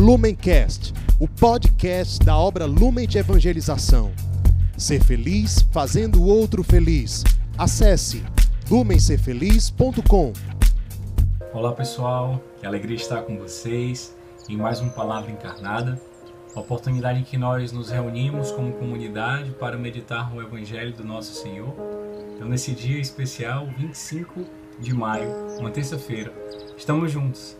Lumencast, o podcast da obra Lumen de Evangelização. Ser feliz fazendo o outro feliz. Acesse lumencerfeliz.com. Olá pessoal, que alegria estar com vocês em mais uma Palavra Encarnada, oportunidade em que nós nos reunimos como comunidade para meditar no Evangelho do nosso Senhor. Então, nesse dia especial, 25 de maio, uma terça-feira, estamos juntos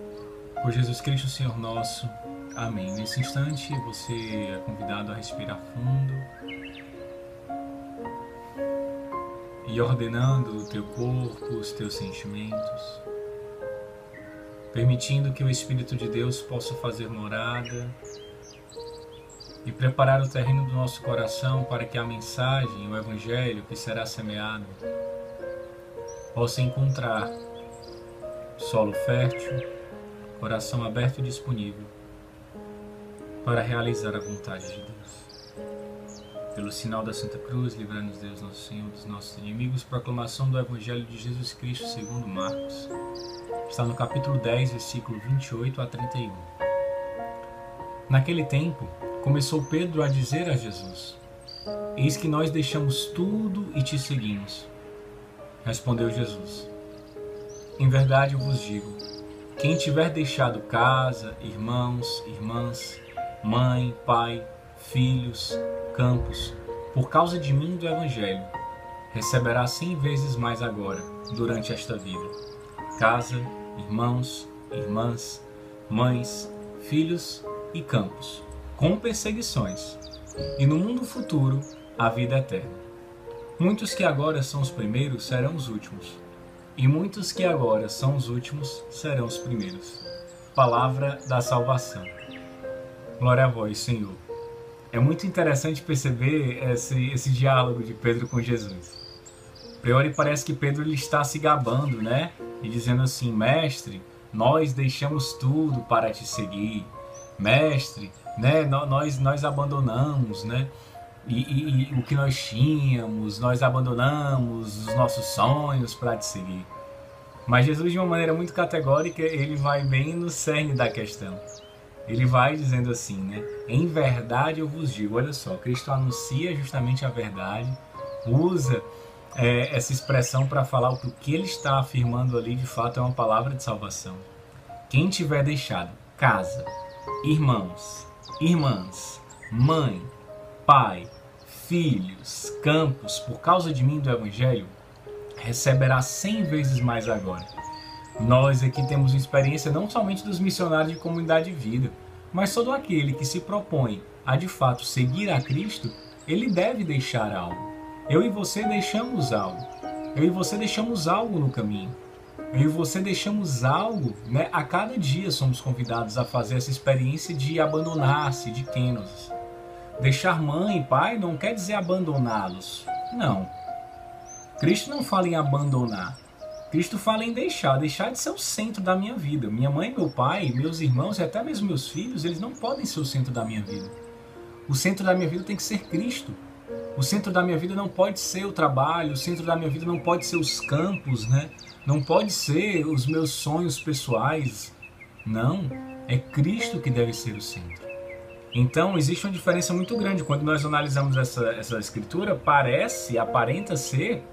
por Jesus Cristo, Senhor nosso. Amém. Nesse instante, você é convidado a respirar fundo e ordenando o teu corpo, os teus sentimentos, permitindo que o Espírito de Deus possa fazer morada e preparar o terreno do nosso coração para que a mensagem, o Evangelho que será semeado, possa encontrar solo fértil coração aberto e disponível para realizar a vontade de Deus. Pelo sinal da Santa Cruz, livrai-nos Deus, nosso Senhor, dos nossos inimigos. Proclamação do Evangelho de Jesus Cristo segundo Marcos. Está no capítulo 10, versículo 28 a 31. Naquele tempo, começou Pedro a dizer a Jesus: Eis que nós deixamos tudo e te seguimos. Respondeu Jesus: Em verdade vos digo, quem tiver deixado casa, irmãos, irmãs, mãe, pai, filhos, campos, por causa de mim e do Evangelho, receberá cem vezes mais agora, durante esta vida. Casa, irmãos, irmãs, mães, filhos e campos, com perseguições, e no mundo futuro, a vida eterna. Muitos que agora são os primeiros serão os últimos e muitos que agora são os últimos serão os primeiros. Palavra da salvação. Glória a vós, Senhor. É muito interessante perceber esse, esse diálogo de Pedro com Jesus. A priori parece que Pedro ele está se gabando, né? E dizendo assim, mestre, nós deixamos tudo para te seguir. Mestre, né? Nós, nós abandonamos, né? E, e, e, o que nós tínhamos, nós abandonamos os nossos sonhos para te seguir. Mas Jesus, de uma maneira muito categórica, ele vai bem no cerne da questão. Ele vai dizendo assim, né? Em verdade eu vos digo, olha só, Cristo anuncia justamente a verdade, usa é, essa expressão para falar o que o que ele está afirmando ali de fato é uma palavra de salvação. Quem tiver deixado casa, irmãos, irmãs, mãe, pai, filhos, campos, por causa de mim do Evangelho, receberá cem vezes mais agora. Nós aqui temos experiência não somente dos missionários de comunidade de vida, mas todo aquele que se propõe a de fato seguir a Cristo, ele deve deixar algo. Eu e você deixamos algo. Eu e você deixamos algo no caminho. Eu e você deixamos algo, né? A cada dia somos convidados a fazer essa experiência de abandonar-se de Kenos Deixar mãe e pai não quer dizer abandoná-los. Não. Cristo não fala em abandonar. Cristo fala em deixar, deixar de ser o centro da minha vida. Minha mãe, meu pai, meus irmãos e até mesmo meus filhos, eles não podem ser o centro da minha vida. O centro da minha vida tem que ser Cristo. O centro da minha vida não pode ser o trabalho, o centro da minha vida não pode ser os campos, né? Não pode ser os meus sonhos pessoais. Não, é Cristo que deve ser o centro. Então, existe uma diferença muito grande. Quando nós analisamos essa, essa escritura, parece, aparenta ser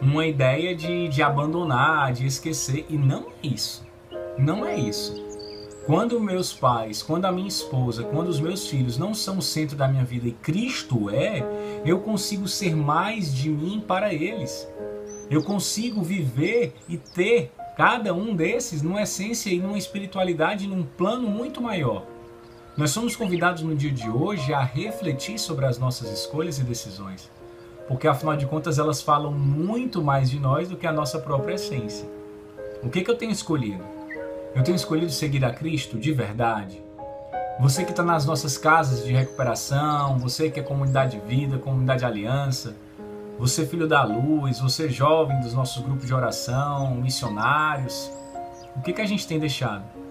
uma ideia de, de abandonar, de esquecer. E não é isso. Não é isso. Quando meus pais, quando a minha esposa, quando os meus filhos não são o centro da minha vida e Cristo é, eu consigo ser mais de mim para eles. Eu consigo viver e ter cada um desses numa essência e numa espiritualidade, num plano muito maior. Nós somos convidados no dia de hoje a refletir sobre as nossas escolhas e decisões, porque afinal de contas elas falam muito mais de nós do que a nossa própria essência. O que, que eu tenho escolhido? Eu tenho escolhido seguir a Cristo de verdade? Você que está nas nossas casas de recuperação, você que é comunidade de vida, comunidade aliança, você filho da luz, você jovem dos nossos grupos de oração, missionários, o que, que a gente tem deixado?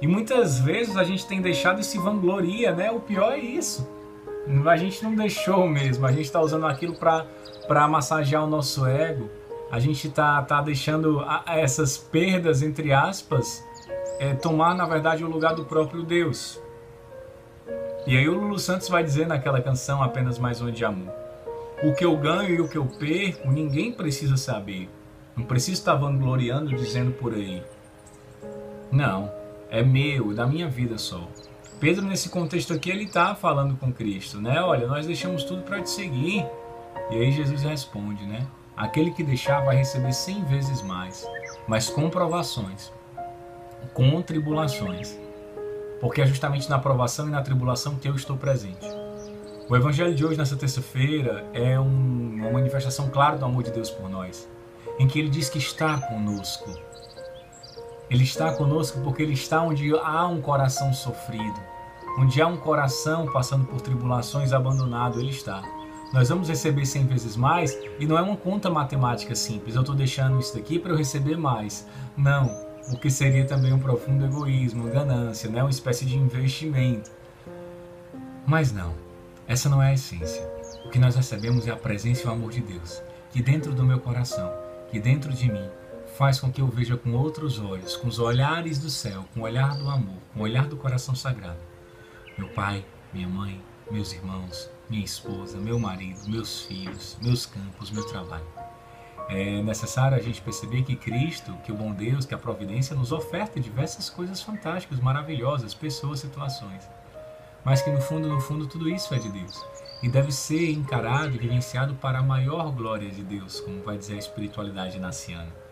E muitas vezes a gente tem deixado e se vangloria, né? O pior é isso. A gente não deixou mesmo, a gente está usando aquilo para massagear o nosso ego, a gente está tá deixando essas perdas, entre aspas, é, tomar na verdade o lugar do próprio Deus. E aí o Lulu Santos vai dizer naquela canção Apenas Mais Um de Amor. O que eu ganho e o que eu perco, ninguém precisa saber. Não precisa estar vangloriando dizendo por aí. Não, é meu, da minha vida só. Pedro, nesse contexto aqui, ele está falando com Cristo, né? Olha, nós deixamos tudo para te seguir. E aí Jesus responde, né? Aquele que deixar vai receber cem vezes mais, mas com provações, com tribulações. Porque é justamente na provação e na tribulação que eu estou presente. O Evangelho de hoje, nessa terça-feira, é um, uma manifestação clara do amor de Deus por nós, em que Ele diz que está conosco, ele está conosco porque Ele está onde há um coração sofrido, onde há um coração passando por tribulações abandonado, Ele está. Nós vamos receber 100 vezes mais e não é uma conta matemática simples. Eu estou deixando isso daqui para eu receber mais. Não, o que seria também um profundo egoísmo, ganância, né? uma espécie de investimento. Mas não, essa não é a essência. O que nós recebemos é a presença e o amor de Deus, que dentro do meu coração, que dentro de mim, faz com que eu veja com outros olhos, com os olhares do céu, com o olhar do amor, com o olhar do coração sagrado. Meu pai, minha mãe, meus irmãos, minha esposa, meu marido, meus filhos, meus campos, meu trabalho. É necessário a gente perceber que Cristo, que o bom Deus, que a providência nos oferta diversas coisas fantásticas, maravilhosas, pessoas, situações. Mas que no fundo, no fundo, tudo isso é de Deus e deve ser encarado e vivenciado para a maior glória de Deus, como vai dizer a espiritualidade naciana.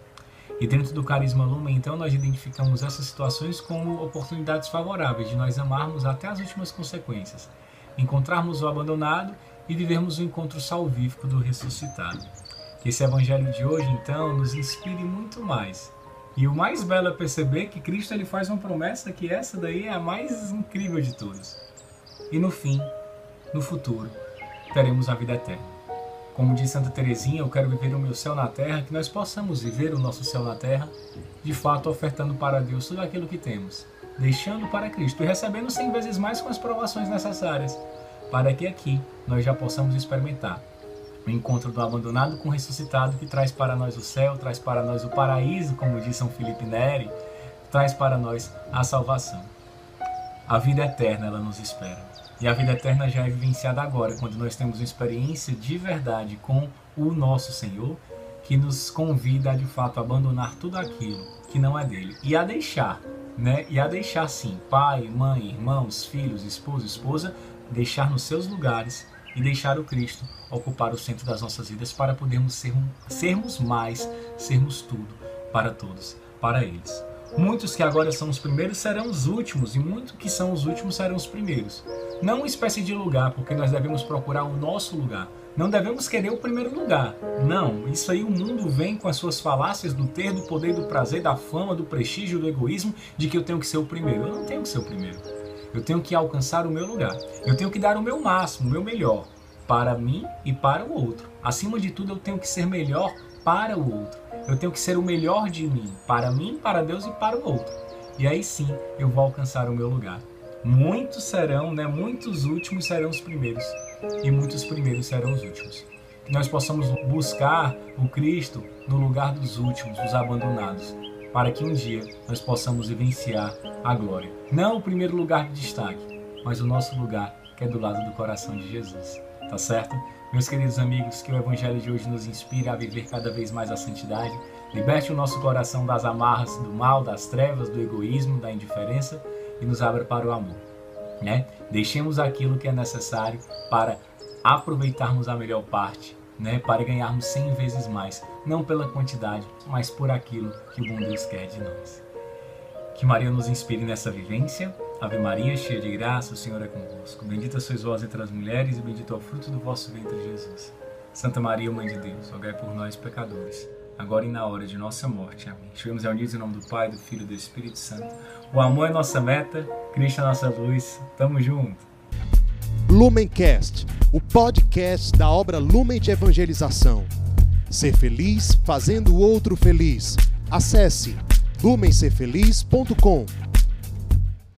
E dentro do carisma Lumen, então, nós identificamos essas situações como oportunidades favoráveis de nós amarmos até as últimas consequências, encontrarmos o abandonado e vivermos o encontro salvífico do ressuscitado. Que esse evangelho de hoje, então, nos inspire muito mais. E o mais belo é perceber que Cristo ele faz uma promessa que essa daí é a mais incrível de todas. E no fim, no futuro, teremos a vida eterna. Como diz Santa Teresinha, eu quero viver o meu céu na terra, que nós possamos viver o nosso céu na terra, de fato ofertando para Deus tudo aquilo que temos, deixando para Cristo e recebendo cem vezes mais com as provações necessárias, para que aqui nós já possamos experimentar o encontro do abandonado com o ressuscitado, que traz para nós o céu, traz para nós o paraíso, como diz São Felipe Neri, traz para nós a salvação. A vida eterna ela nos espera. E a vida eterna já é vivenciada agora, quando nós temos uma experiência de verdade com o nosso Senhor, que nos convida a de fato abandonar tudo aquilo que não é dele e a deixar, né? E a deixar sim, pai, mãe, irmãos, filhos, esposo, esposa, deixar nos seus lugares e deixar o Cristo ocupar o centro das nossas vidas para podermos ser, sermos mais, sermos tudo para todos, para eles. Muitos que agora são os primeiros serão os últimos, e muitos que são os últimos serão os primeiros. Não uma espécie de lugar, porque nós devemos procurar o nosso lugar. Não devemos querer o primeiro lugar. Não, isso aí o mundo vem com as suas falácias do ter, do poder, do prazer, da fama, do prestígio, do egoísmo, de que eu tenho que ser o primeiro. Eu não tenho que ser o primeiro. Eu tenho que alcançar o meu lugar. Eu tenho que dar o meu máximo, o meu melhor, para mim e para o outro. Acima de tudo, eu tenho que ser melhor para o outro. Eu tenho que ser o melhor de mim, para mim, para Deus e para o outro. E aí sim eu vou alcançar o meu lugar. Muitos serão, né? Muitos últimos serão os primeiros, e muitos primeiros serão os últimos. Que nós possamos buscar o Cristo no lugar dos últimos, dos abandonados, para que um dia nós possamos vivenciar a glória. Não o primeiro lugar de destaque, mas o nosso lugar que é do lado do coração de Jesus. Tá certo? Meus queridos amigos, que o Evangelho de hoje nos inspire a viver cada vez mais a santidade, liberte o nosso coração das amarras do mal, das trevas, do egoísmo, da indiferença e nos abra para o amor. Né? Deixemos aquilo que é necessário para aproveitarmos a melhor parte, né? para ganharmos cem vezes mais, não pela quantidade, mas por aquilo que o bom Deus quer de nós. Que Maria nos inspire nessa vivência Ave Maria, cheia de graça, o Senhor é convosco. Bendita sois vós entre as mulheres e bendito é o fruto do vosso ventre, Jesus. Santa Maria, Mãe de Deus, rogai por nós, pecadores, agora e na hora de nossa morte. Amém. Estivemos reunidos em nome do Pai, do Filho e do Espírito Santo. O amor é nossa meta, Cristo é nossa luz. Tamo junto. Lumencast, o podcast da obra Lumen de Evangelização. Ser feliz fazendo o outro feliz. Acesse lumencerfeliz.com.